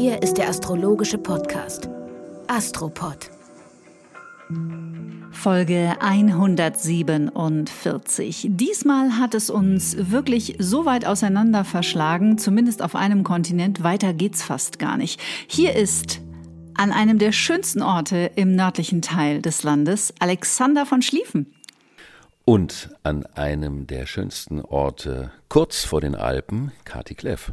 Hier ist der astrologische Podcast Astropod. Folge 147. Diesmal hat es uns wirklich so weit auseinander verschlagen, zumindest auf einem Kontinent, weiter geht's fast gar nicht. Hier ist an einem der schönsten Orte im nördlichen Teil des Landes Alexander von Schlieffen. Und an einem der schönsten Orte kurz vor den Alpen Kati Kleff.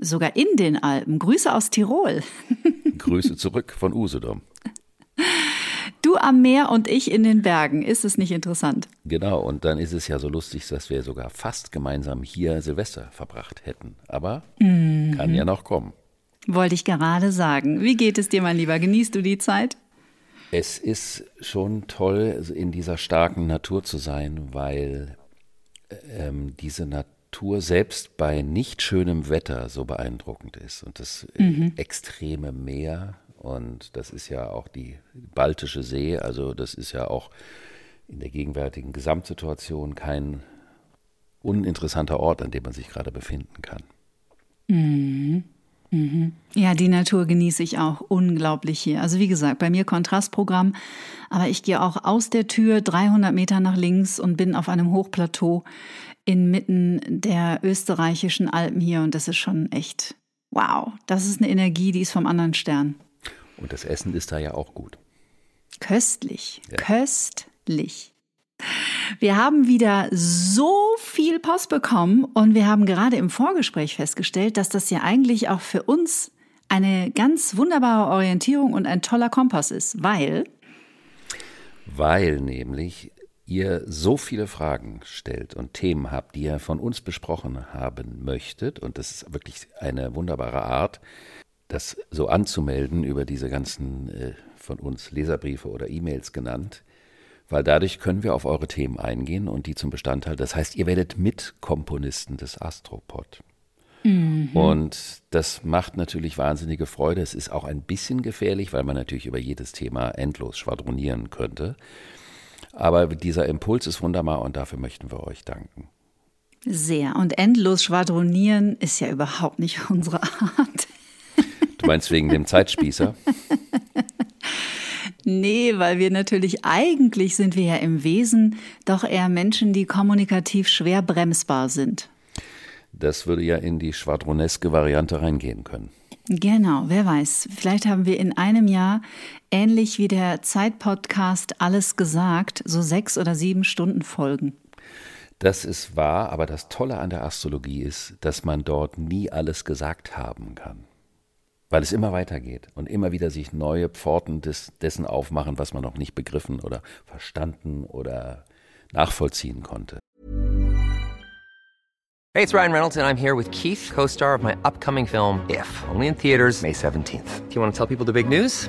Sogar in den Alpen. Grüße aus Tirol. Grüße zurück von Usedom. Du am Meer und ich in den Bergen. Ist es nicht interessant? Genau, und dann ist es ja so lustig, dass wir sogar fast gemeinsam hier Silvester verbracht hätten. Aber mhm. kann ja noch kommen. Wollte ich gerade sagen. Wie geht es dir, mein Lieber? Genießt du die Zeit? Es ist schon toll, in dieser starken Natur zu sein, weil ähm, diese Natur selbst bei nicht schönem Wetter so beeindruckend ist. Und das mhm. extreme Meer und das ist ja auch die Baltische See, also das ist ja auch in der gegenwärtigen Gesamtsituation kein uninteressanter Ort, an dem man sich gerade befinden kann. Mhm. Mhm. Ja, die Natur genieße ich auch unglaublich hier. Also wie gesagt, bei mir Kontrastprogramm, aber ich gehe auch aus der Tür 300 Meter nach links und bin auf einem Hochplateau inmitten der österreichischen Alpen hier und das ist schon echt wow. Das ist eine Energie, die ist vom anderen Stern. Und das Essen ist da ja auch gut. Köstlich, ja. köstlich. Wir haben wieder so viel Post bekommen und wir haben gerade im Vorgespräch festgestellt, dass das ja eigentlich auch für uns eine ganz wunderbare Orientierung und ein toller Kompass ist, weil. Weil nämlich ihr so viele Fragen stellt und Themen habt, die ihr von uns besprochen haben möchtet. Und das ist wirklich eine wunderbare Art, das so anzumelden über diese ganzen äh, von uns Leserbriefe oder E-Mails genannt, weil dadurch können wir auf eure Themen eingehen und die zum Bestandteil, das heißt, ihr werdet Mitkomponisten des Astropod. Mhm. Und das macht natürlich wahnsinnige Freude. Es ist auch ein bisschen gefährlich, weil man natürlich über jedes Thema endlos schwadronieren könnte. Aber dieser Impuls ist wunderbar und dafür möchten wir euch danken. Sehr. Und endlos schwadronieren ist ja überhaupt nicht unsere Art. Du meinst wegen dem Zeitspießer? Nee, weil wir natürlich eigentlich sind wir ja im Wesen doch eher Menschen, die kommunikativ schwer bremsbar sind. Das würde ja in die schwadroneske Variante reingehen können. Genau, wer weiß. Vielleicht haben wir in einem Jahr, ähnlich wie der Zeitpodcast Alles gesagt, so sechs oder sieben Stunden Folgen. Das ist wahr, aber das Tolle an der Astrologie ist, dass man dort nie alles gesagt haben kann weil es immer weitergeht und immer wieder sich neue Pforten des, dessen aufmachen, was man noch nicht begriffen oder verstanden oder nachvollziehen konnte. Hey, it's Ryan Reynolds and I'm here with Keith, co-star of my upcoming film If, only in theaters May 17th. Do you want to tell people the big news?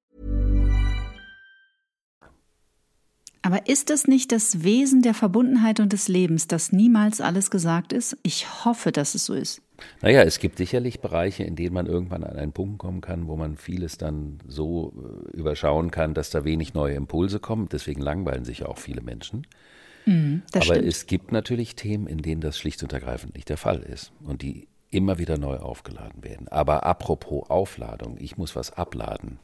Aber ist es nicht das Wesen der Verbundenheit und des Lebens, dass niemals alles gesagt ist? Ich hoffe, dass es so ist. Naja, es gibt sicherlich Bereiche, in denen man irgendwann an einen Punkt kommen kann, wo man vieles dann so äh, überschauen kann, dass da wenig neue Impulse kommen. Deswegen langweilen sich ja auch viele Menschen. Mhm, Aber stimmt. es gibt natürlich Themen, in denen das schlicht und ergreifend nicht der Fall ist und die immer wieder neu aufgeladen werden. Aber apropos Aufladung, ich muss was abladen.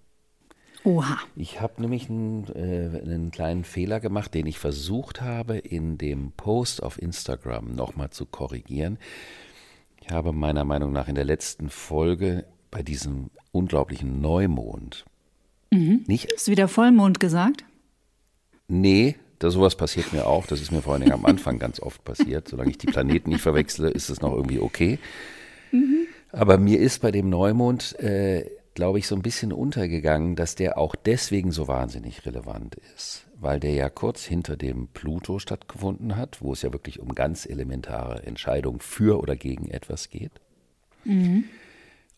Oha. Ich habe nämlich einen, äh, einen, kleinen Fehler gemacht, den ich versucht habe, in dem Post auf Instagram nochmal zu korrigieren. Ich habe meiner Meinung nach in der letzten Folge bei diesem unglaublichen Neumond mhm. nicht. Hast du wieder Vollmond gesagt? Nee, da sowas passiert mir auch. Das ist mir vor allen Dingen am Anfang ganz oft passiert. Solange ich die Planeten nicht verwechsle, ist es noch irgendwie okay. Mhm. Aber mir ist bei dem Neumond äh, glaube ich, so ein bisschen untergegangen, dass der auch deswegen so wahnsinnig relevant ist, weil der ja kurz hinter dem Pluto stattgefunden hat, wo es ja wirklich um ganz elementare Entscheidungen für oder gegen etwas geht. Mhm.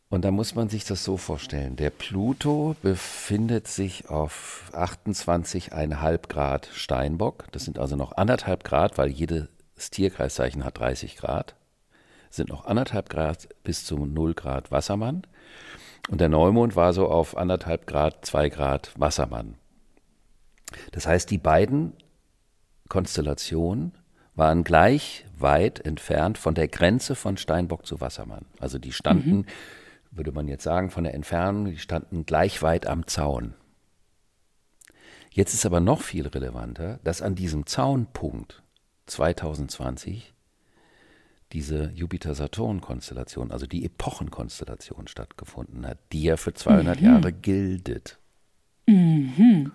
Und da muss man sich das so vorstellen. Der Pluto befindet sich auf 28,5 Grad Steinbock. Das sind also noch anderthalb Grad, weil jedes Tierkreiszeichen hat 30 Grad. Das sind noch anderthalb Grad bis zu 0 Grad Wassermann. Und der Neumond war so auf anderthalb Grad, zwei Grad Wassermann. Das heißt, die beiden Konstellationen waren gleich weit entfernt von der Grenze von Steinbock zu Wassermann. Also die standen mhm würde man jetzt sagen, von der Entfernung, die standen gleich weit am Zaun. Jetzt ist aber noch viel relevanter, dass an diesem Zaunpunkt 2020 diese Jupiter-Saturn-Konstellation, also die Epochenkonstellation stattgefunden hat, die ja für 200 mhm. Jahre gildet. Mhm.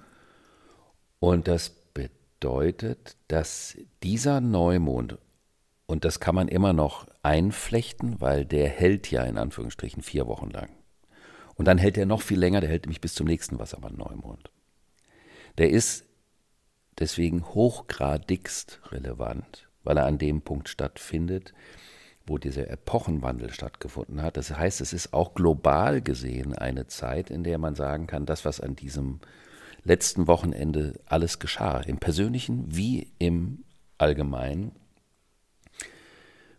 Und das bedeutet, dass dieser Neumond und das kann man immer noch einflechten, weil der hält ja in Anführungsstrichen vier Wochen lang. Und dann hält er noch viel länger, der hält nämlich bis zum nächsten Wassermann-Neumond. Der ist deswegen hochgradigst relevant, weil er an dem Punkt stattfindet, wo dieser Epochenwandel stattgefunden hat. Das heißt, es ist auch global gesehen eine Zeit, in der man sagen kann, das, was an diesem letzten Wochenende alles geschah, im persönlichen wie im allgemeinen,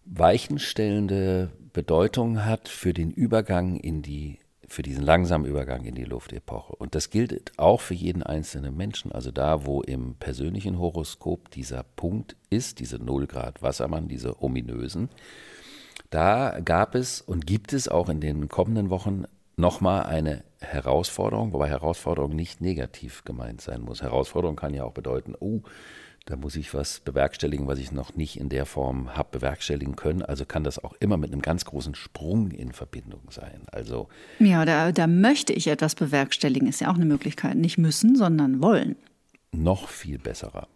weichenstellende Bedeutung hat für den Übergang in die, für diesen langsamen Übergang in die Luftepoche. Und das gilt auch für jeden einzelnen Menschen. Also da, wo im persönlichen Horoskop dieser Punkt ist, diese Nullgrad Wassermann, diese ominösen, da gab es und gibt es auch in den kommenden Wochen nochmal eine Herausforderung, wobei Herausforderung nicht negativ gemeint sein muss. Herausforderung kann ja auch bedeuten, oh, da muss ich was bewerkstelligen, was ich noch nicht in der Form habe bewerkstelligen können. Also kann das auch immer mit einem ganz großen Sprung in Verbindung sein. Also ja, da, da möchte ich etwas bewerkstelligen, ist ja auch eine Möglichkeit. Nicht müssen, sondern wollen. Noch viel besserer.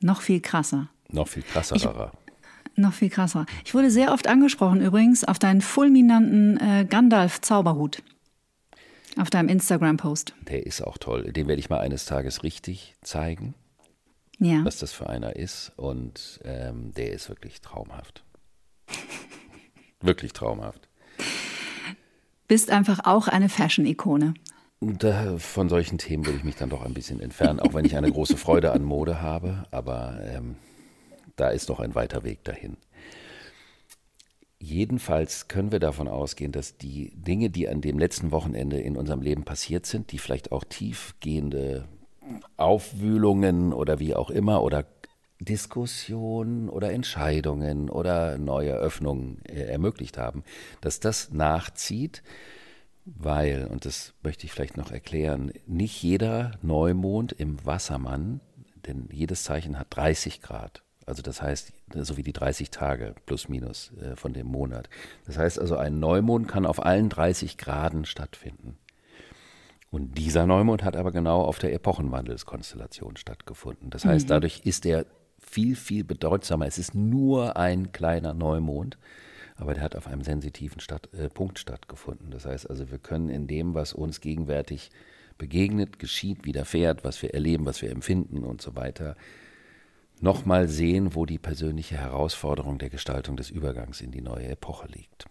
Noch viel krasser. Noch viel krasserer. Noch viel krasser. Ich wurde sehr oft angesprochen übrigens auf deinen fulminanten äh, Gandalf-Zauberhut. Auf deinem Instagram-Post. Der ist auch toll. Den werde ich mal eines Tages richtig zeigen ja. was das für einer ist. Und ähm, der ist wirklich traumhaft. wirklich traumhaft. Bist einfach auch eine Fashion-Ikone. von solchen Themen will ich mich dann doch ein bisschen entfernen, auch wenn ich eine große Freude an Mode habe. Aber ähm, da ist noch ein weiter Weg dahin. Jedenfalls können wir davon ausgehen, dass die Dinge, die an dem letzten Wochenende in unserem Leben passiert sind, die vielleicht auch tiefgehende Aufwühlungen oder wie auch immer oder Diskussionen oder Entscheidungen oder neue Öffnungen äh, ermöglicht haben, dass das nachzieht, weil, und das möchte ich vielleicht noch erklären, nicht jeder Neumond im Wassermann, denn jedes Zeichen hat 30 Grad. Also das heißt, so wie die 30 Tage plus minus äh, von dem Monat. Das heißt also, ein Neumond kann auf allen 30 Graden stattfinden. Und dieser Neumond hat aber genau auf der Epochenwandelskonstellation stattgefunden. Das heißt, mhm. dadurch ist er viel, viel bedeutsamer. Es ist nur ein kleiner Neumond, aber der hat auf einem sensitiven Stadt, äh, Punkt stattgefunden. Das heißt also, wir können in dem, was uns gegenwärtig begegnet, geschieht, widerfährt, was wir erleben, was wir empfinden und so weiter, nochmal sehen, wo die persönliche Herausforderung der Gestaltung des Übergangs in die neue Epoche liegt.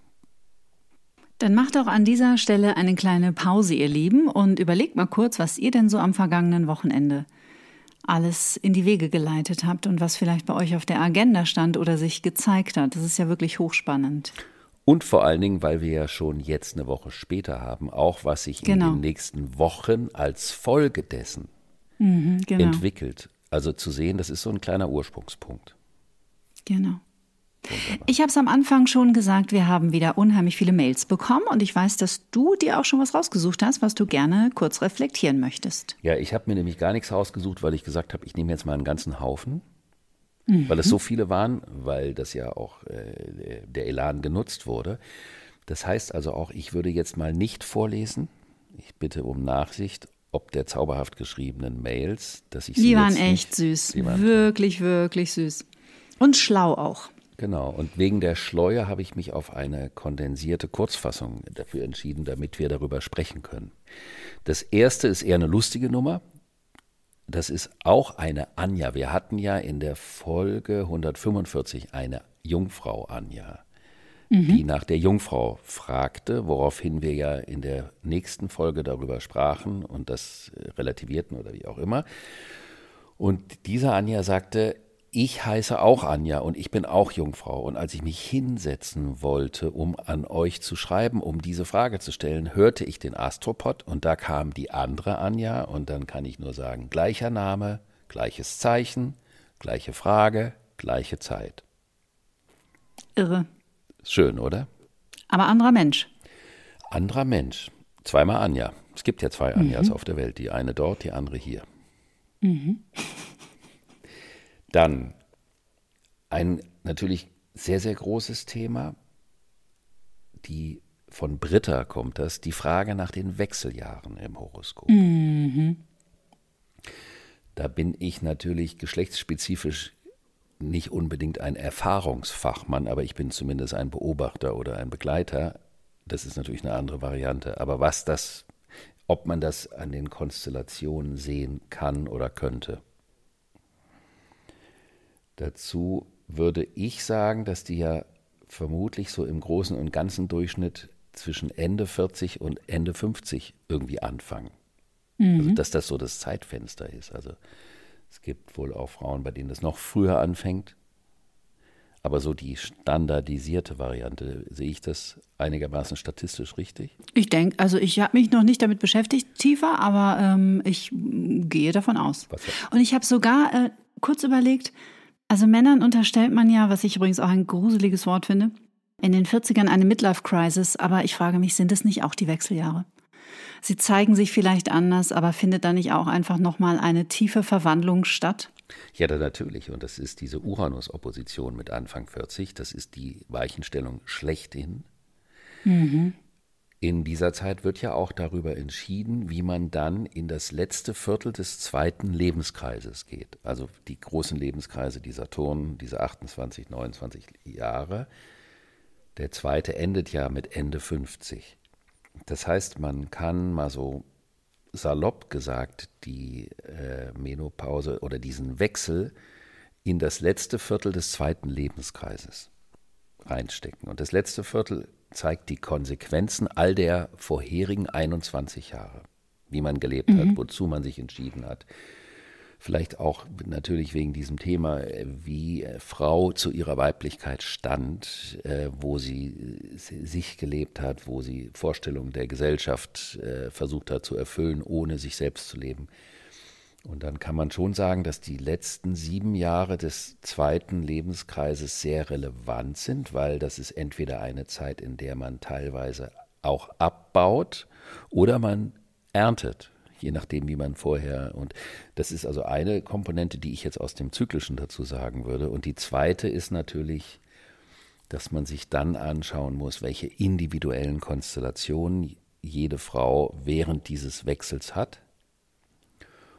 Dann macht auch an dieser Stelle eine kleine Pause, ihr Lieben, und überlegt mal kurz, was ihr denn so am vergangenen Wochenende alles in die Wege geleitet habt und was vielleicht bei euch auf der Agenda stand oder sich gezeigt hat. Das ist ja wirklich hochspannend. Und vor allen Dingen, weil wir ja schon jetzt eine Woche später haben, auch was sich genau. in den nächsten Wochen als Folge dessen mhm, genau. entwickelt. Also zu sehen, das ist so ein kleiner Ursprungspunkt. Genau. Wunderbar. Ich habe es am Anfang schon gesagt, wir haben wieder unheimlich viele Mails bekommen und ich weiß, dass du dir auch schon was rausgesucht hast, was du gerne kurz reflektieren möchtest. Ja, ich habe mir nämlich gar nichts rausgesucht, weil ich gesagt habe, ich nehme jetzt mal einen ganzen Haufen, mhm. weil es so viele waren, weil das ja auch äh, der Elan genutzt wurde. Das heißt also auch, ich würde jetzt mal nicht vorlesen. Ich bitte um Nachsicht ob der zauberhaft geschriebenen Mails, dass ich sie Die waren echt süß, waren wirklich, wirklich süß und schlau auch. Genau, und wegen der Schleue habe ich mich auf eine kondensierte Kurzfassung dafür entschieden, damit wir darüber sprechen können. Das erste ist eher eine lustige Nummer. Das ist auch eine Anja. Wir hatten ja in der Folge 145 eine Jungfrau Anja. die nach der Jungfrau fragte, woraufhin wir ja in der nächsten Folge darüber sprachen und das äh, relativierten oder wie auch immer. Und diese Anja sagte, ich heiße auch Anja und ich bin auch Jungfrau. Und als ich mich hinsetzen wollte, um an euch zu schreiben, um diese Frage zu stellen, hörte ich den Astropod und da kam die andere Anja und dann kann ich nur sagen, gleicher Name, gleiches Zeichen, gleiche Frage, gleiche Zeit. Irre. Schön, oder? Aber anderer Mensch. Anderer Mensch. Zweimal Anja. Es gibt ja zwei Anjas mhm. auf der Welt. Die eine dort, die andere hier. Mhm. Dann ein natürlich sehr, sehr großes Thema. Die von Britta kommt das, die Frage nach den Wechseljahren im Horoskop. Mhm. Da bin ich natürlich geschlechtsspezifisch nicht unbedingt ein Erfahrungsfachmann, aber ich bin zumindest ein Beobachter oder ein Begleiter. Das ist natürlich eine andere Variante. Aber was das, ob man das an den Konstellationen sehen kann oder könnte. Dazu würde ich sagen, dass die ja vermutlich so im großen und ganzen Durchschnitt zwischen Ende 40 und Ende 50 irgendwie anfangen. Mhm. Also dass das so das Zeitfenster ist. Also es gibt wohl auch Frauen, bei denen das noch früher anfängt. Aber so die standardisierte Variante, sehe ich das einigermaßen statistisch richtig? Ich denke, also ich habe mich noch nicht damit beschäftigt tiefer, aber ähm, ich gehe davon aus. Und ich habe sogar äh, kurz überlegt, also Männern unterstellt man ja, was ich übrigens auch ein gruseliges Wort finde, in den 40ern eine Midlife-Crisis, aber ich frage mich, sind es nicht auch die Wechseljahre? Sie zeigen sich vielleicht anders, aber findet da nicht auch einfach nochmal eine tiefe Verwandlung statt? Ja, da natürlich. Und das ist diese Uranus-Opposition mit Anfang 40. Das ist die Weichenstellung schlechthin. Mhm. In dieser Zeit wird ja auch darüber entschieden, wie man dann in das letzte Viertel des zweiten Lebenskreises geht. Also die großen Lebenskreise, die Saturn, diese 28, 29 Jahre. Der zweite endet ja mit Ende 50. Das heißt, man kann mal so salopp gesagt die äh, Menopause oder diesen Wechsel in das letzte Viertel des zweiten Lebenskreises reinstecken. Und das letzte Viertel zeigt die Konsequenzen all der vorherigen 21 Jahre, wie man gelebt mhm. hat, wozu man sich entschieden hat, vielleicht auch natürlich wegen diesem Thema, äh, wie äh, Frau zu ihrer Weiblichkeit stand, äh, wo sie sich gelebt hat, wo sie Vorstellungen der Gesellschaft versucht hat zu erfüllen, ohne sich selbst zu leben. Und dann kann man schon sagen, dass die letzten sieben Jahre des zweiten Lebenskreises sehr relevant sind, weil das ist entweder eine Zeit, in der man teilweise auch abbaut oder man erntet je nachdem, wie man vorher. Und das ist also eine Komponente, die ich jetzt aus dem Zyklischen dazu sagen würde. Und die zweite ist natürlich, dass man sich dann anschauen muss, welche individuellen Konstellationen jede Frau während dieses Wechsels hat.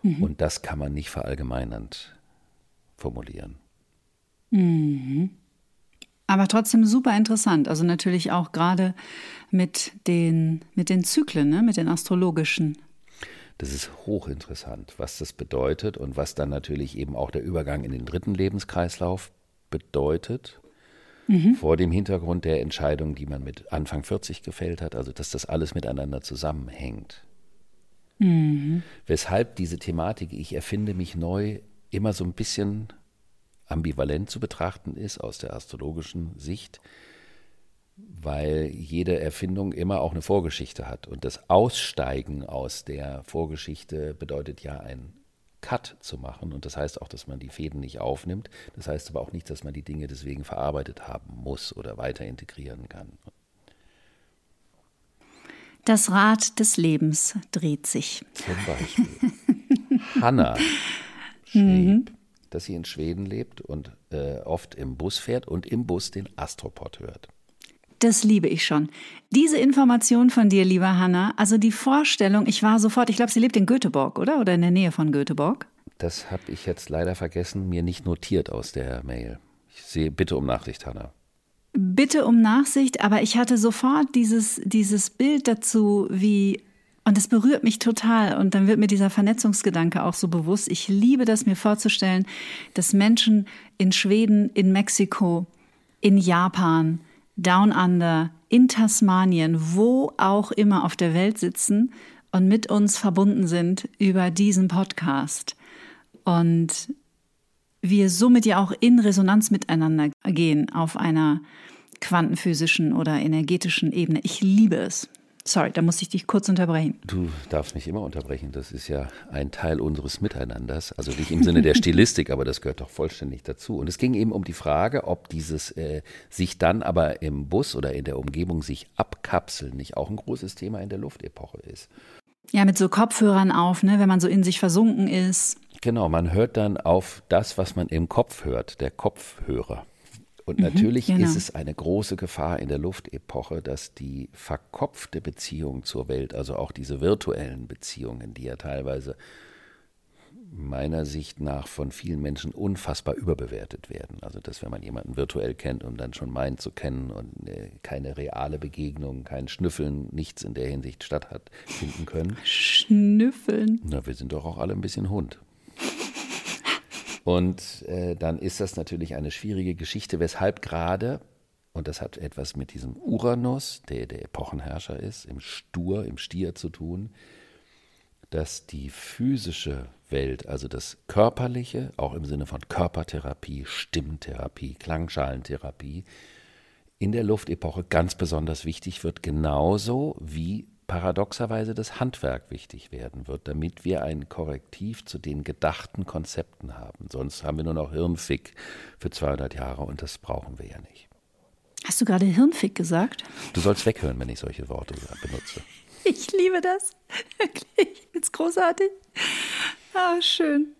Mhm. Und das kann man nicht verallgemeinernd formulieren. Mhm. Aber trotzdem super interessant. Also natürlich auch gerade mit den, mit den Zyklen, ne? mit den astrologischen. Das ist hochinteressant, was das bedeutet und was dann natürlich eben auch der Übergang in den dritten Lebenskreislauf bedeutet. Mhm. Vor dem Hintergrund der Entscheidung, die man mit Anfang 40 gefällt hat, also dass das alles miteinander zusammenhängt. Mhm. Weshalb diese Thematik, ich erfinde mich neu, immer so ein bisschen ambivalent zu betrachten ist aus der astrologischen Sicht weil jede Erfindung immer auch eine Vorgeschichte hat. Und das Aussteigen aus der Vorgeschichte bedeutet ja ein Cut zu machen. Und das heißt auch, dass man die Fäden nicht aufnimmt. Das heißt aber auch nicht, dass man die Dinge deswegen verarbeitet haben muss oder weiter integrieren kann. Das Rad des Lebens dreht sich. Zum Beispiel. Hanna schrieb, mhm. dass sie in Schweden lebt und äh, oft im Bus fährt und im Bus den Astropod hört. Das liebe ich schon. Diese Information von dir, lieber Hanna, also die Vorstellung, ich war sofort, ich glaube, sie lebt in Göteborg, oder? Oder in der Nähe von Göteborg? Das habe ich jetzt leider vergessen, mir nicht notiert aus der Mail. Ich sehe bitte um Nachsicht, Hanna. Bitte um Nachsicht, aber ich hatte sofort dieses, dieses Bild dazu, wie, und es berührt mich total. Und dann wird mir dieser Vernetzungsgedanke auch so bewusst. Ich liebe das, mir vorzustellen, dass Menschen in Schweden, in Mexiko, in Japan, Down Under, in Tasmanien, wo auch immer auf der Welt sitzen und mit uns verbunden sind über diesen Podcast. Und wir somit ja auch in Resonanz miteinander gehen auf einer quantenphysischen oder energetischen Ebene. Ich liebe es. Sorry, da muss ich dich kurz unterbrechen. Du darfst mich immer unterbrechen. Das ist ja ein Teil unseres Miteinanders. Also nicht im Sinne der Stilistik, aber das gehört doch vollständig dazu. Und es ging eben um die Frage, ob dieses äh, sich dann aber im Bus oder in der Umgebung sich abkapseln nicht auch ein großes Thema in der Luftepoche ist. Ja, mit so Kopfhörern auf, ne, wenn man so in sich versunken ist. Genau, man hört dann auf das, was man im Kopf hört, der Kopfhörer. Und mhm, natürlich genau. ist es eine große Gefahr in der Luftepoche, dass die verkopfte Beziehung zur Welt, also auch diese virtuellen Beziehungen, die ja teilweise meiner Sicht nach von vielen Menschen unfassbar überbewertet werden. Also dass wenn man jemanden virtuell kennt und dann schon meint zu kennen und äh, keine reale Begegnung, kein Schnüffeln, nichts in der Hinsicht statt hat finden können. Schnüffeln. Na, wir sind doch auch alle ein bisschen Hund. Und äh, dann ist das natürlich eine schwierige Geschichte, weshalb gerade, und das hat etwas mit diesem Uranus, der der Epochenherrscher ist, im Stur, im Stier zu tun, dass die physische Welt, also das Körperliche, auch im Sinne von Körpertherapie, Stimmtherapie, Klangschalentherapie, in der Luftepoche ganz besonders wichtig wird, genauso wie paradoxerweise das Handwerk wichtig werden wird, damit wir ein Korrektiv zu den gedachten Konzepten haben. Sonst haben wir nur noch Hirnfick für 200 Jahre und das brauchen wir ja nicht. Hast du gerade Hirnfick gesagt? Du sollst weghören, wenn ich solche Worte benutze. Ich liebe das. Wirklich. Ist großartig. Ah, schön.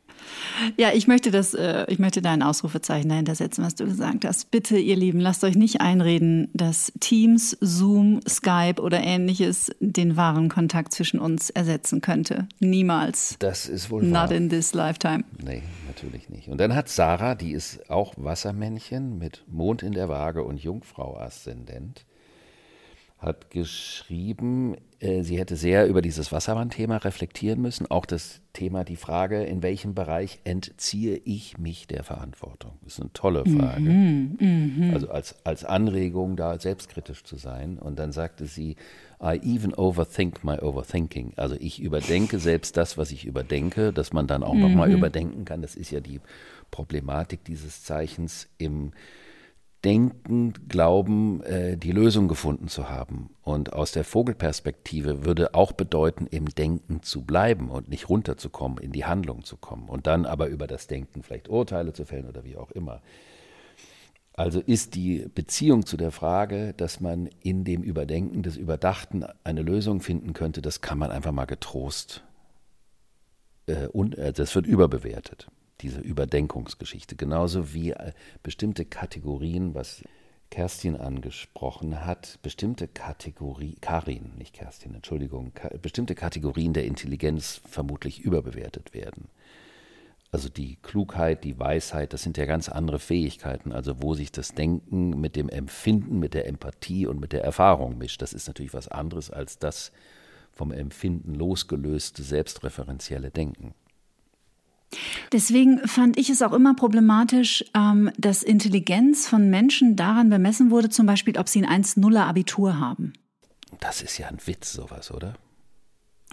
Ja, ich möchte das, äh, ich möchte da ein Ausrufezeichen dahinter setzen, was du gesagt hast. Bitte, ihr Lieben, lasst euch nicht einreden, dass Teams, Zoom, Skype oder ähnliches den wahren Kontakt zwischen uns ersetzen könnte. Niemals. Das ist wohl Not wahr. in this lifetime. Nee, natürlich nicht. Und dann hat Sarah, die ist auch Wassermännchen mit Mond in der Waage und Jungfrau-Aszendent hat geschrieben, äh, sie hätte sehr über dieses Wassermann-Thema reflektieren müssen. Auch das Thema, die Frage, in welchem Bereich entziehe ich mich der Verantwortung? Das ist eine tolle Frage. Mhm, mh. Also als, als Anregung, da selbstkritisch zu sein. Und dann sagte sie, I even overthink my overthinking. Also ich überdenke selbst das, was ich überdenke, dass man dann auch mhm. nochmal überdenken kann. Das ist ja die Problematik dieses Zeichens im Denken, glauben, äh, die Lösung gefunden zu haben. Und aus der Vogelperspektive würde auch bedeuten, im Denken zu bleiben und nicht runterzukommen, in die Handlung zu kommen und dann aber über das Denken vielleicht Urteile zu fällen oder wie auch immer. Also ist die Beziehung zu der Frage, dass man in dem Überdenken des Überdachten eine Lösung finden könnte, das kann man einfach mal getrost äh, und äh, das wird überbewertet diese Überdenkungsgeschichte. Genauso wie äh, bestimmte Kategorien, was Kerstin angesprochen hat, bestimmte Kategorien, Karin, nicht Kerstin, Entschuldigung, bestimmte Kategorien der Intelligenz vermutlich überbewertet werden. Also die Klugheit, die Weisheit, das sind ja ganz andere Fähigkeiten, also wo sich das Denken mit dem Empfinden, mit der Empathie und mit der Erfahrung mischt. Das ist natürlich was anderes als das vom Empfinden losgelöste selbstreferenzielle Denken. Deswegen fand ich es auch immer problematisch, ähm, dass Intelligenz von Menschen daran bemessen wurde, zum Beispiel, ob sie ein 1-0er Abitur haben. Das ist ja ein Witz, sowas, oder?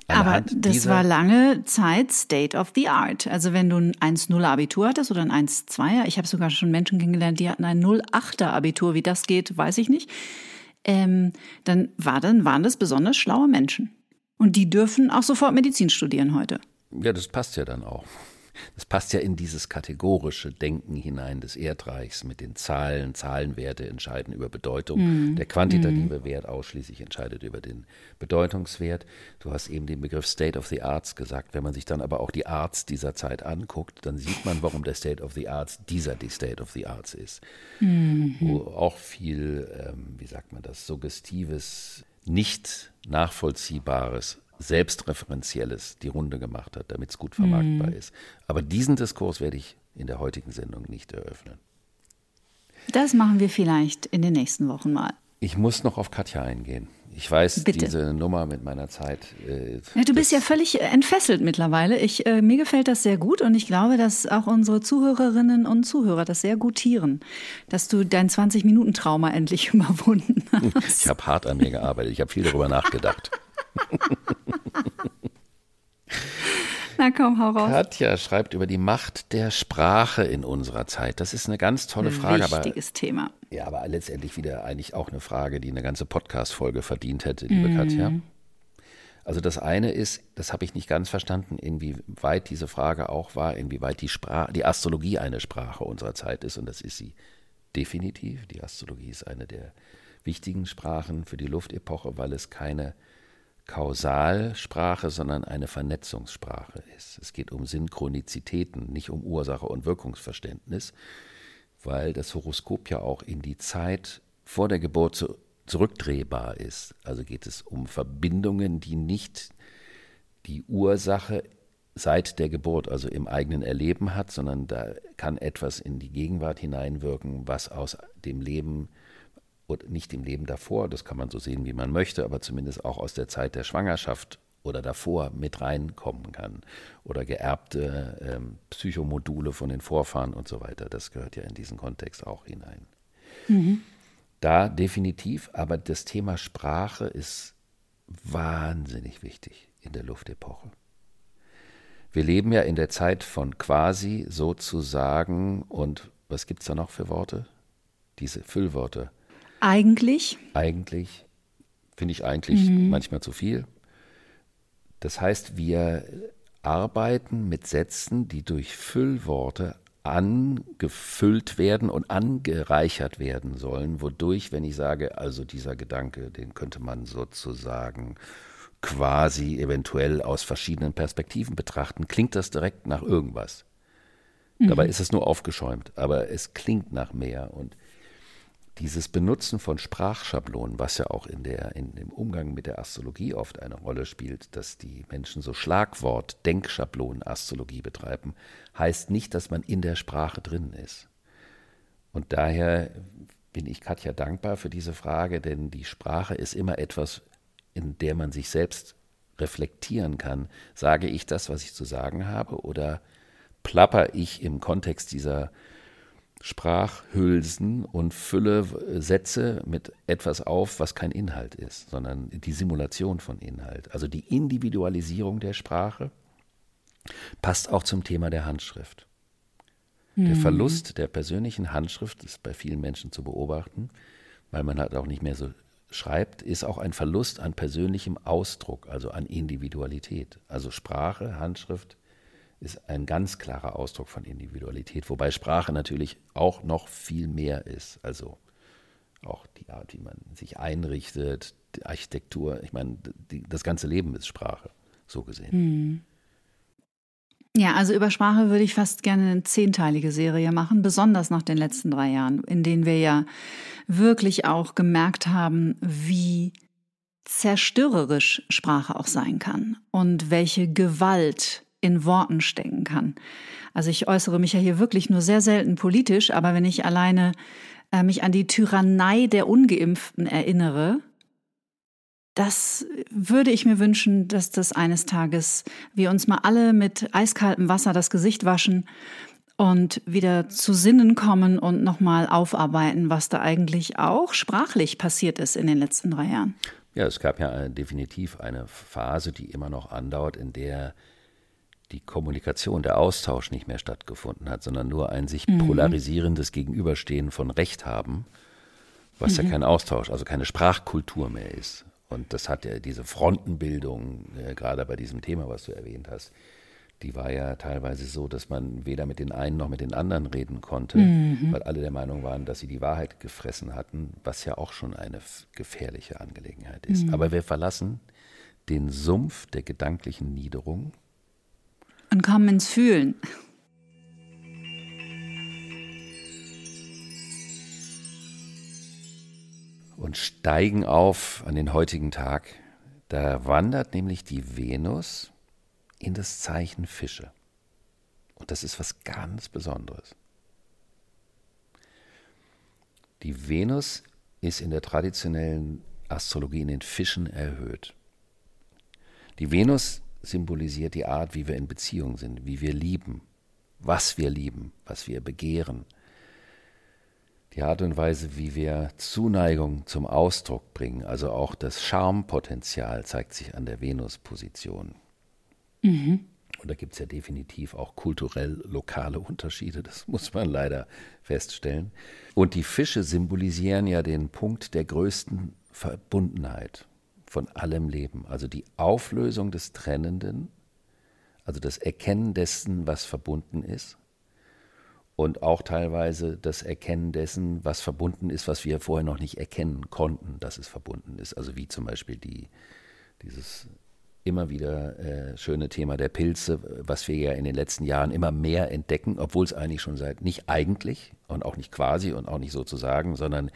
Aber das war lange Zeit State of the Art. Also wenn du ein 1-0er Abitur hattest oder ein 1-2er, ich habe sogar schon Menschen kennengelernt, die hatten ein 0-8er Abitur. Wie das geht, weiß ich nicht. Ähm, dann, war, dann waren das besonders schlaue Menschen. Und die dürfen auch sofort Medizin studieren heute. Ja, das passt ja dann auch. Das passt ja in dieses kategorische Denken hinein des Erdreichs mit den Zahlen. Zahlenwerte entscheiden über Bedeutung. Mhm. Der quantitative mhm. Wert ausschließlich entscheidet über den Bedeutungswert. Du hast eben den Begriff State of the Arts gesagt. Wenn man sich dann aber auch die Arts dieser Zeit anguckt, dann sieht man, warum der State of the Arts dieser die State of the Arts ist. Mhm. Wo auch viel, ähm, wie sagt man das, suggestives, nicht nachvollziehbares Selbstreferenzielles die Runde gemacht hat, damit es gut vermarktbar mhm. ist. Aber diesen Diskurs werde ich in der heutigen Sendung nicht eröffnen. Das machen wir vielleicht in den nächsten Wochen mal. Ich muss noch auf Katja eingehen. Ich weiß, Bitte. diese Nummer mit meiner Zeit. Äh, Ja, du bist ja völlig entfesselt mittlerweile. Ich, äh, mir gefällt das sehr gut und ich glaube, dass auch unsere Zuhörerinnen und Zuhörer das sehr gutieren, dass du dein 20-Minuten-Trauma endlich überwunden hast. Ich habe hart an mir gearbeitet. Ich habe viel darüber nachgedacht. Na komm, hau raus. Katja schreibt über die Macht der Sprache in unserer Zeit. Das ist eine ganz tolle Frage, aber Wichtiges Thema. ja, aber letztendlich wieder eigentlich auch eine Frage, die eine ganze Podcast-Folge verdient hätte, liebe Katja. Also das eine ist, das habe ich nicht ganz verstanden, inwieweit diese Frage auch war, inwieweit die Sprache, die Astrologie eine Sprache unserer Zeit ist, und das ist sie definitiv. Die Astrologie ist eine der wichtigen Sprachen für die Luftepoche, weil es keine Kausalsprache, sondern eine Vernetzungssprache ist. Es geht um Synchronizitäten, nicht um Ursache und Wirkungsverständnis, weil das Horoskop ja auch in die Zeit vor der Geburt zu, zurückdrehbar ist. Also geht es um Verbindungen, die nicht die Ursache seit der Geburt, also im eigenen Erleben hat, sondern da kann etwas in die Gegenwart hineinwirken, was aus dem Leben oder nicht dem Leben davor, das kann man so sehen, wie man möchte, aber zumindest auch aus der Zeit der Schwangerschaft oder davor mit reinkommen kann. Oder geerbte ähm, Psychomodule von den Vorfahren und so weiter. Das gehört ja in diesen Kontext auch hinein. Da definitiv, aber das Thema Sprache ist wahnsinnig wichtig in der Luftepoche. Wir leben ja in der Zeit von quasi sozusagen und was gibt es da noch für Worte? Diese Füllworte. Eigentlich, Eigentlich finde ich eigentlich manchmal zu viel. Das heißt, wir arbeiten mit Sätzen, die durch Füllworte angefüllt werden und angereichert werden sollen, wodurch, wenn ich sage, also dieser Gedanke, den könnte man sozusagen quasi eventuell aus verschiedenen Perspektiven betrachten, klingt das direkt nach irgendwas. Dabei ist es nur aufgeschäumt, aber es klingt nach mehr. Und dieses Benutzen von Sprachschablonen, was ja auch in der, in dem Umgang mit der Astrologie oft eine Rolle spielt, dass die Menschen so Schlagwort, Denkschablonen, Astrologie betreiben, heißt nicht, dass man in der Sprache drin ist. Und daher bin ich Katja dankbar für diese Frage, denn die Sprache ist immer etwas, in der man sich selbst reflektieren kann. Sage ich das, was ich zu sagen habe, oder plapper ich im Kontext dieser Sprachhülsen und fülle Sätze mit etwas auf, was kein Inhalt ist, sondern die Simulation von Inhalt. Also die Individualisierung der Sprache passt auch zum Thema der Handschrift. Der Verlust der persönlichen Handschrift ist bei vielen Menschen zu beobachten, weil man halt auch nicht mehr so schreibt, ist auch ein Verlust an persönlichem Ausdruck, also an Individualität. Also Sprache, Handschrift ist ein ganz klarer Ausdruck von Individualität, wobei Sprache natürlich auch noch viel mehr ist. Also auch die Art, wie man sich einrichtet, die Architektur. Ich meine, die, das ganze Leben ist Sprache, so gesehen. Ja, also über Sprache würde ich fast gerne eine zehnteilige Serie machen, besonders nach den letzten drei Jahren, in denen wir ja wirklich auch gemerkt haben, wie zerstörerisch Sprache auch sein kann und welche Gewalt in Worten stecken kann. Also ich äußere mich ja hier wirklich nur sehr selten politisch, aber wenn ich alleine äh, mich an die Tyrannei der Ungeimpften erinnere, das würde ich mir wünschen, dass das eines Tages wir uns mal alle mit eiskaltem Wasser das Gesicht waschen und wieder zu Sinnen kommen und nochmal aufarbeiten, was da eigentlich auch sprachlich passiert ist in den letzten drei Jahren. Ja, es gab ja äh, definitiv eine Phase, die immer noch andauert, in der die Kommunikation, der Austausch nicht mehr stattgefunden hat, sondern nur ein sich polarisierendes Gegenüberstehen von Recht haben, was ja kein Austausch, also keine Sprachkultur mehr ist. Und das hat ja diese Frontenbildung, äh, gerade bei diesem Thema, was du erwähnt hast, die war ja teilweise so, dass man weder mit den einen noch mit den anderen reden konnte, weil alle der Meinung waren, dass sie die Wahrheit gefressen hatten, was ja auch schon eine gefährliche Angelegenheit ist. Aber wir verlassen den Sumpf der gedanklichen Niederung Und kommen ins Fühlen. und steigen auf an den heutigen Tag. Da wandert nämlich die Venus in das Zeichen Fische. Und das ist was ganz Besonderes. Die Venus ist in der traditionellen Astrologie in den Fischen erhöht. Die Venus symbolisiert die Art, wie wir in Beziehung sind, wie wir lieben, was wir lieben, was wir begehren. Die Art und Weise, wie wir Zuneigung zum Ausdruck bringen, also auch das Charmpotenzial zeigt sich an der Venus-Position. Mhm. Und da gibt es ja definitiv auch kulturell lokale Unterschiede, das muss man leider feststellen. Und die Fische symbolisieren ja den Punkt der größten Verbundenheit von allem Leben, also die Auflösung des Trennenden, also das Erkennen dessen, was verbunden ist und auch teilweise das Erkennen dessen, was verbunden ist, was wir vorher noch nicht erkennen konnten, dass es verbunden ist. Also wie zum Beispiel die, dieses immer wieder äh, schöne Thema der Pilze, was wir ja in den letzten Jahren immer mehr entdecken, obwohl es eigentlich schon seit, nicht eigentlich und auch nicht quasi und auch nicht sozusagen, sondern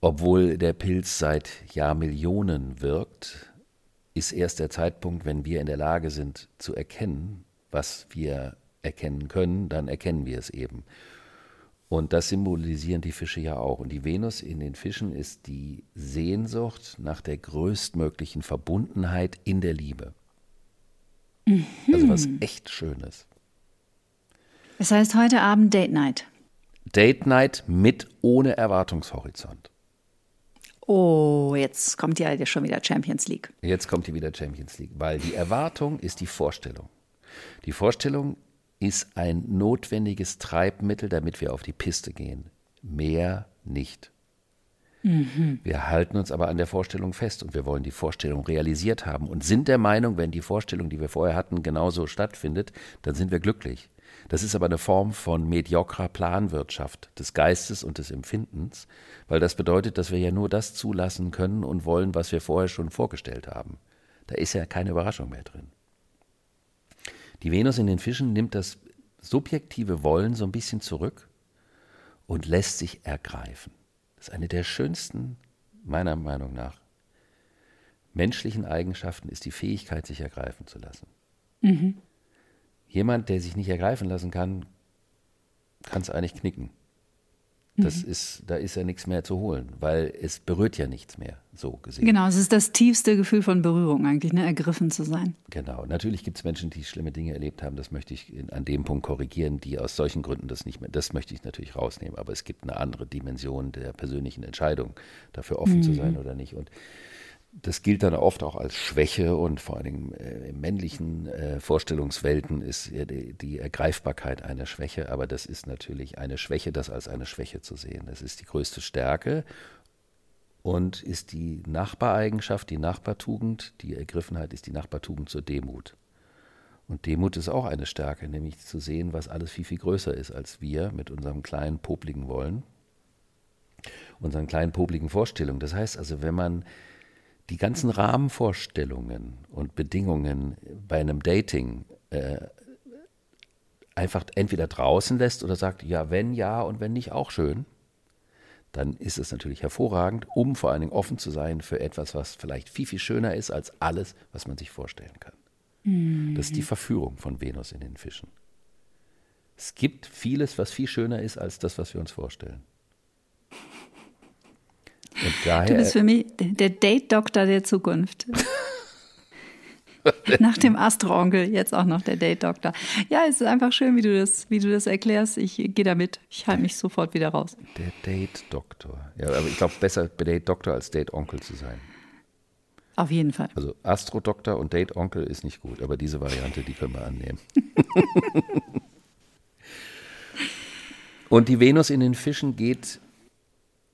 obwohl der Pilz seit Jahrmillionen wirkt, ist erst der Zeitpunkt, wenn wir in der Lage sind zu erkennen, was wir erkennen können, dann erkennen wir es eben. Und das symbolisieren die Fische ja auch. Und die Venus in den Fischen ist die Sehnsucht nach der größtmöglichen Verbundenheit in der Liebe. Mhm. Also was echt Schönes. Das heißt heute Abend Date Night. Date Night mit ohne Erwartungshorizont. Oh, jetzt kommt ja schon wieder Champions League. Jetzt kommt hier wieder Champions League, weil die Erwartung ist die Vorstellung. Die Vorstellung ist ein notwendiges Treibmittel, damit wir auf die Piste gehen. Mehr nicht. Mhm. Wir halten uns aber an der Vorstellung fest und wir wollen die Vorstellung realisiert haben und sind der Meinung, wenn die Vorstellung, die wir vorher hatten, genauso stattfindet, dann sind wir glücklich. Das ist aber eine Form von mediokrer Planwirtschaft des Geistes und des Empfindens, weil das bedeutet, dass wir ja nur das zulassen können und wollen, was wir vorher schon vorgestellt haben. Da ist ja keine Überraschung mehr drin. Die Venus in den Fischen nimmt das subjektive Wollen so ein bisschen zurück und lässt sich ergreifen. Das ist eine der schönsten, meiner Meinung nach, menschlichen Eigenschaften, ist die Fähigkeit, sich ergreifen zu lassen. Mhm. Jemand, der sich nicht ergreifen lassen kann, kann es eigentlich knicken. Das mhm. ist, da ist ja nichts mehr zu holen, weil es berührt ja nichts mehr, so gesehen. Genau, es ist das tiefste Gefühl von Berührung eigentlich, ne? ergriffen zu sein. Genau, natürlich gibt es Menschen, die schlimme Dinge erlebt haben, das möchte ich an dem Punkt korrigieren, die aus solchen Gründen das nicht mehr, das möchte ich natürlich rausnehmen, aber es gibt eine andere Dimension der persönlichen Entscheidung, dafür offen mhm. zu sein oder nicht. Und das gilt dann oft auch als Schwäche und vor allen Dingen äh, in männlichen äh, Vorstellungswelten ist die, die, Ergreifbarkeit eine Schwäche, aber das ist natürlich eine Schwäche, das als eine Schwäche zu sehen. Das ist die größte Stärke und ist die Nachbareigenschaft, die Nachbartugend, die Ergriffenheit ist die Nachbartugend zur Demut. Und Demut ist auch eine Stärke, nämlich zu sehen, was alles viel, viel größer ist als wir mit unserem kleinen, popligen Wollen, unseren kleinen, popligen Vorstellungen. Das heißt also, wenn man die ganzen Rahmenvorstellungen und Bedingungen bei einem Dating äh, einfach entweder draußen lässt oder sagt, ja, wenn ja und wenn nicht, auch schön, dann ist es natürlich hervorragend, um vor allen Dingen offen zu sein für etwas, was vielleicht viel, viel schöner ist als alles, was man sich vorstellen kann. Mhm. Das ist die Verführung von Venus in den Fischen. Es gibt vieles, was viel schöner ist als das, was wir uns vorstellen. Daher, du bist für mich der Date-Doktor der Zukunft. Nach dem Astro-Onkel jetzt auch noch der Date-Doktor. Ja, es ist einfach schön, wie du das, wie du das erklärst. Ich gehe damit. Ich halte mich sofort wieder raus. Der Date-Doktor. Ja, aber ich glaube, besser Date-Doktor als Date-Onkel zu sein. Auf jeden Fall. Also Astro-Doktor und Date-Onkel ist nicht gut, aber diese Variante, die können wir annehmen. und die Venus in den Fischen geht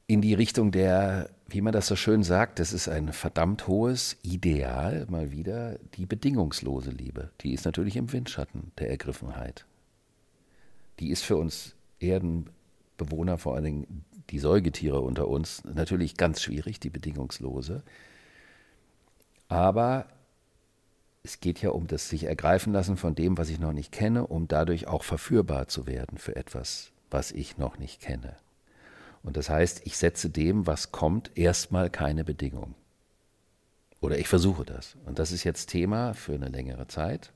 in die Richtung der, wie man das so schön sagt, das ist ein verdammt hohes Ideal, mal wieder, die bedingungslose Liebe. Die ist natürlich im Windschatten der Ergriffenheit. Die ist für uns Erdenbewohner, vor allen Dingen die Säugetiere unter uns, natürlich ganz schwierig, die bedingungslose. Aber es geht ja um das sich ergreifen lassen von dem, was ich noch nicht kenne, um dadurch auch verführbar zu werden für etwas, was ich noch nicht kenne. Und das heißt, ich setze dem, was kommt, erstmal keine Bedingung. Oder ich versuche das. Und das ist jetzt Thema für eine längere Zeit.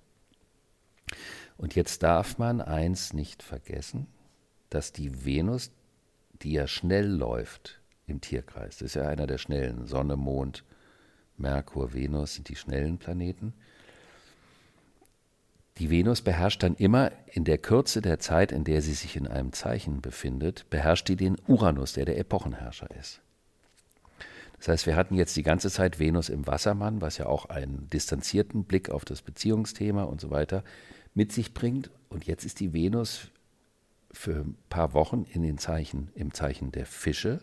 Und jetzt darf man eins nicht vergessen, dass die Venus, die ja schnell läuft, im Tierkreis. Das ist ja einer der schnellen. Sonne, Mond, Merkur, Venus sind die schnellen Planeten. Die Venus beherrscht dann immer in der Kürze der Zeit, in der sie sich in einem Zeichen befindet, beherrscht die den Uranus, der der Epochenherrscher ist. Das heißt, wir hatten jetzt die ganze Zeit Venus im Wassermann, was ja auch einen distanzierten Blick auf das Beziehungsthema und so weiter mit sich bringt. Und jetzt ist die Venus für ein paar Wochen in den Zeichen, im Zeichen der Fische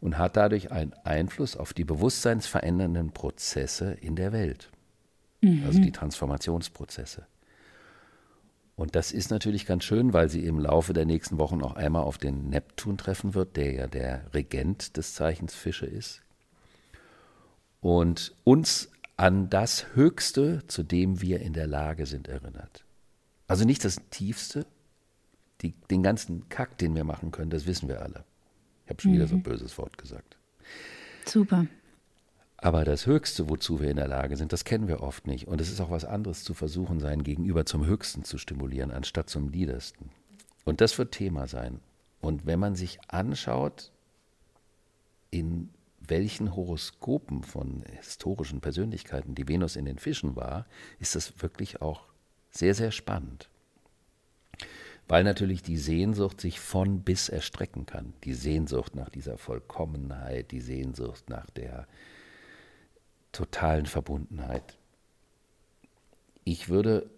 und hat dadurch einen Einfluss auf die bewusstseinsverändernden Prozesse in der Welt. Mhm. Also die Transformationsprozesse. Und das ist natürlich ganz schön, weil sie im Laufe der nächsten Wochen auch einmal auf den Neptun treffen wird, der ja der Regent des Zeichens Fische ist. Und uns an das Höchste, zu dem wir in der Lage sind, erinnert. Also nicht das Tiefste, die, den ganzen Kack, den wir machen können, das wissen wir alle. Ich habe schon mhm. wieder so ein mhm. böses Wort gesagt. Super. Aber das Höchste, wozu wir in der Lage sind, das kennen wir oft nicht. Und es ist auch was anderes zu versuchen, sein Gegenüber zum Höchsten zu stimulieren, anstatt zum Niedersten. Und das wird Thema sein. Und wenn man sich anschaut, in welchen Horoskopen von historischen Persönlichkeiten die Venus in den Fischen war, ist das wirklich auch sehr, sehr spannend. Weil natürlich die Sehnsucht sich von bis erstrecken kann. Die Sehnsucht nach dieser Vollkommenheit, die Sehnsucht nach der totalen Verbundenheit. Ich würde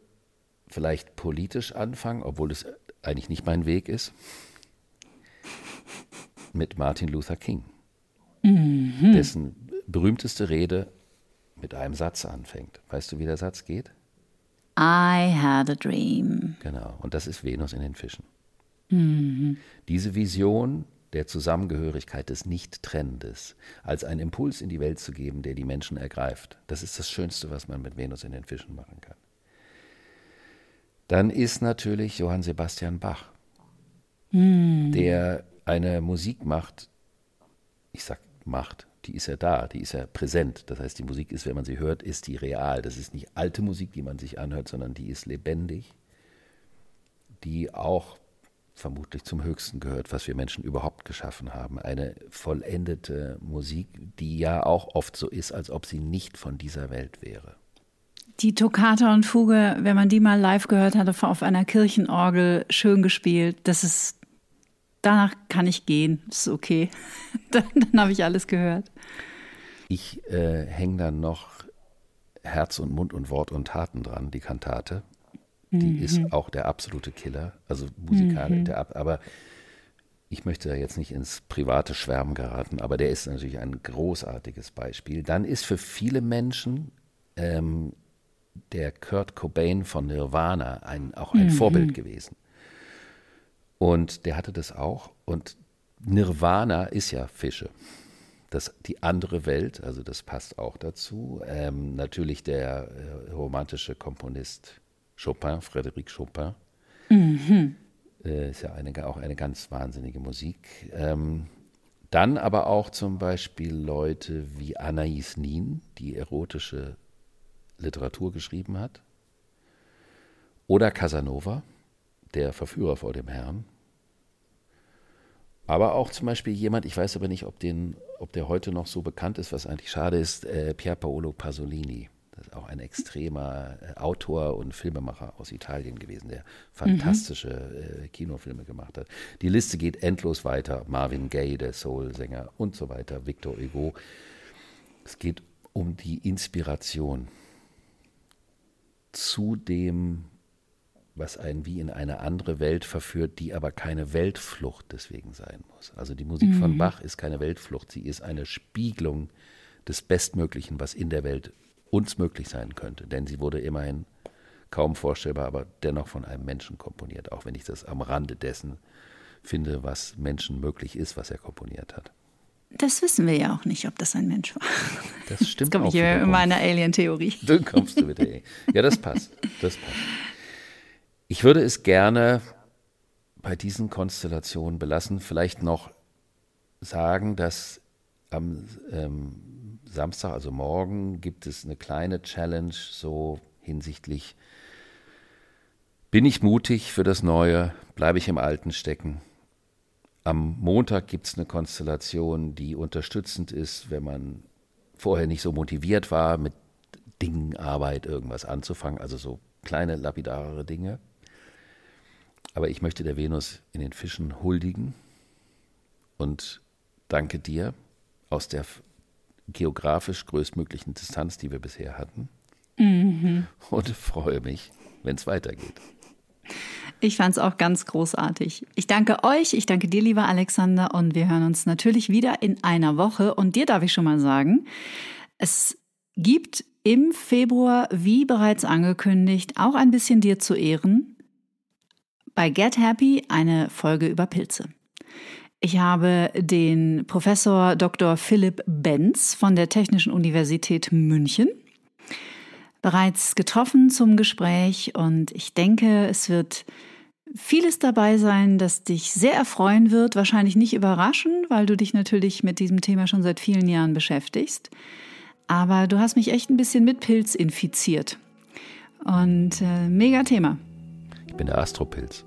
vielleicht politisch anfangen, obwohl es eigentlich nicht mein Weg ist, mit Martin Luther King, mhm. dessen berühmteste Rede mit einem Satz anfängt. Weißt du, wie der Satz geht? I had a dream. Genau, und das ist Venus in den Fischen. Mhm. Diese Vision der Zusammengehörigkeit des Nicht-Trennendes als einen Impuls in die Welt zu geben, der die Menschen ergreift. Das ist das Schönste, was man mit Venus in den Fischen machen kann. Dann ist natürlich Johann Sebastian Bach, hm. der eine Musik macht, ich sag macht, die ist ja da, die ist ja präsent. Das heißt, die Musik ist, wenn man sie hört, ist die real. Das ist nicht alte Musik, die man sich anhört, sondern die ist lebendig, die auch vermutlich zum Höchsten gehört, was wir Menschen überhaupt geschaffen haben. Eine vollendete Musik, die ja auch oft so ist, als ob sie nicht von dieser Welt wäre. Die Toccata und Fuge, wenn man die mal live gehört hatte, auf einer Kirchenorgel schön gespielt, das ist, danach kann ich gehen, ist okay. dann, dann habe ich alles gehört. Ich äh, hänge dann noch Herz und Mund und Wort und Taten dran, die Kantate. Die mhm. ist auch der absolute Killer, also musikalisch, mhm. der, aber ich möchte da jetzt nicht ins private Schwärmen geraten, aber der ist natürlich ein großartiges Beispiel. Dann ist für viele Menschen ähm, der Kurt Cobain von Nirvana ein, auch ein mhm. Vorbild gewesen. Und der hatte das auch. Und Nirvana ist ja Fische. Das, die andere Welt, also das passt auch dazu. Ähm, natürlich der äh, romantische Komponist Chopin, Frédéric Chopin. Mhm. Äh, ist ja eine, auch eine ganz wahnsinnige Musik. Ähm, dann aber auch zum Beispiel Leute wie Anaïs Nin, die erotische Literatur geschrieben hat. Oder Casanova, der Verführer vor dem Herrn. Aber auch zum Beispiel jemand, ich weiß aber nicht, ob, den, ob der heute noch so bekannt ist, was eigentlich schade ist, äh, Pier Paolo Pasolini. Das ist auch ein extremer äh, Autor und Filmemacher aus Italien gewesen, der fantastische mhm. Kinofilme gemacht hat. Die Liste geht endlos weiter. Marvin Gaye, der Soul-Sänger und so weiter, Victor Hugo. Es geht um die Inspiration zu dem, was einen wie in eine andere Welt verführt, die aber keine Weltflucht deswegen sein muss. Also die Musik mhm. von Bach ist keine Weltflucht, sie ist eine Spiegelung des Bestmöglichen, was in der Welt uns möglich sein könnte. Denn sie wurde immerhin kaum vorstellbar, aber dennoch von einem Menschen komponiert, auch wenn ich das am Rande dessen finde, was Menschen möglich ist, was er komponiert hat. Das wissen wir ja auch nicht, ob das ein Mensch war. Das stimmt Jetzt komme ich hier in meiner Alien-Theorie. Dann kommst du mit der Alien. Ja, das passt. Das passt. Ich würde es gerne bei diesen Konstellationen belassen. Vielleicht noch sagen, dass am ähm, Samstag, also morgen, gibt es eine kleine Challenge so hinsichtlich, bin ich mutig für das Neue, bleibe ich im Alten stecken. am Montag gibt es eine Konstellation, die unterstützend ist, wenn man vorher nicht so motiviert war, mit Dingen, Arbeit, irgendwas anzufangen, also so kleine, lapidarere Dinge. Aber ich möchte der Venus in den Fischen huldigen und danke dir aus der geografisch größtmöglichen Distanz, die wir bisher hatten. Mhm. Und freue mich, wenn es weitergeht. Ich fand es auch ganz großartig. Ich danke euch, ich danke dir, lieber Alexander, und wir hören uns natürlich wieder in einer Woche. Und dir darf ich schon mal sagen, es gibt im Februar, wie bereits angekündigt, auch ein bisschen dir zu ehren, bei Get Happy eine Folge über Pilze. Ich habe den Professor Dr. Philipp Benz von der Technischen Universität München bereits getroffen zum Gespräch und ich denke, es wird vieles dabei sein, das dich sehr erfreuen wird, wahrscheinlich nicht überraschen, weil du dich natürlich mit diesem Thema schon seit vielen Jahren beschäftigst. Aber du hast mich echt ein bisschen mit Pilz infiziert. Und äh, mega Thema. Ich bin der Astropilz.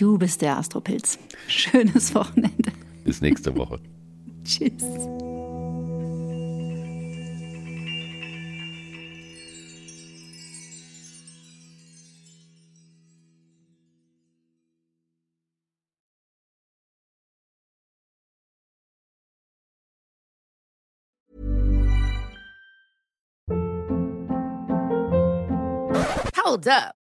Du bist der Astropilz. Schönes Wochenende. Bis nächste Woche. Tschüss. Hold up.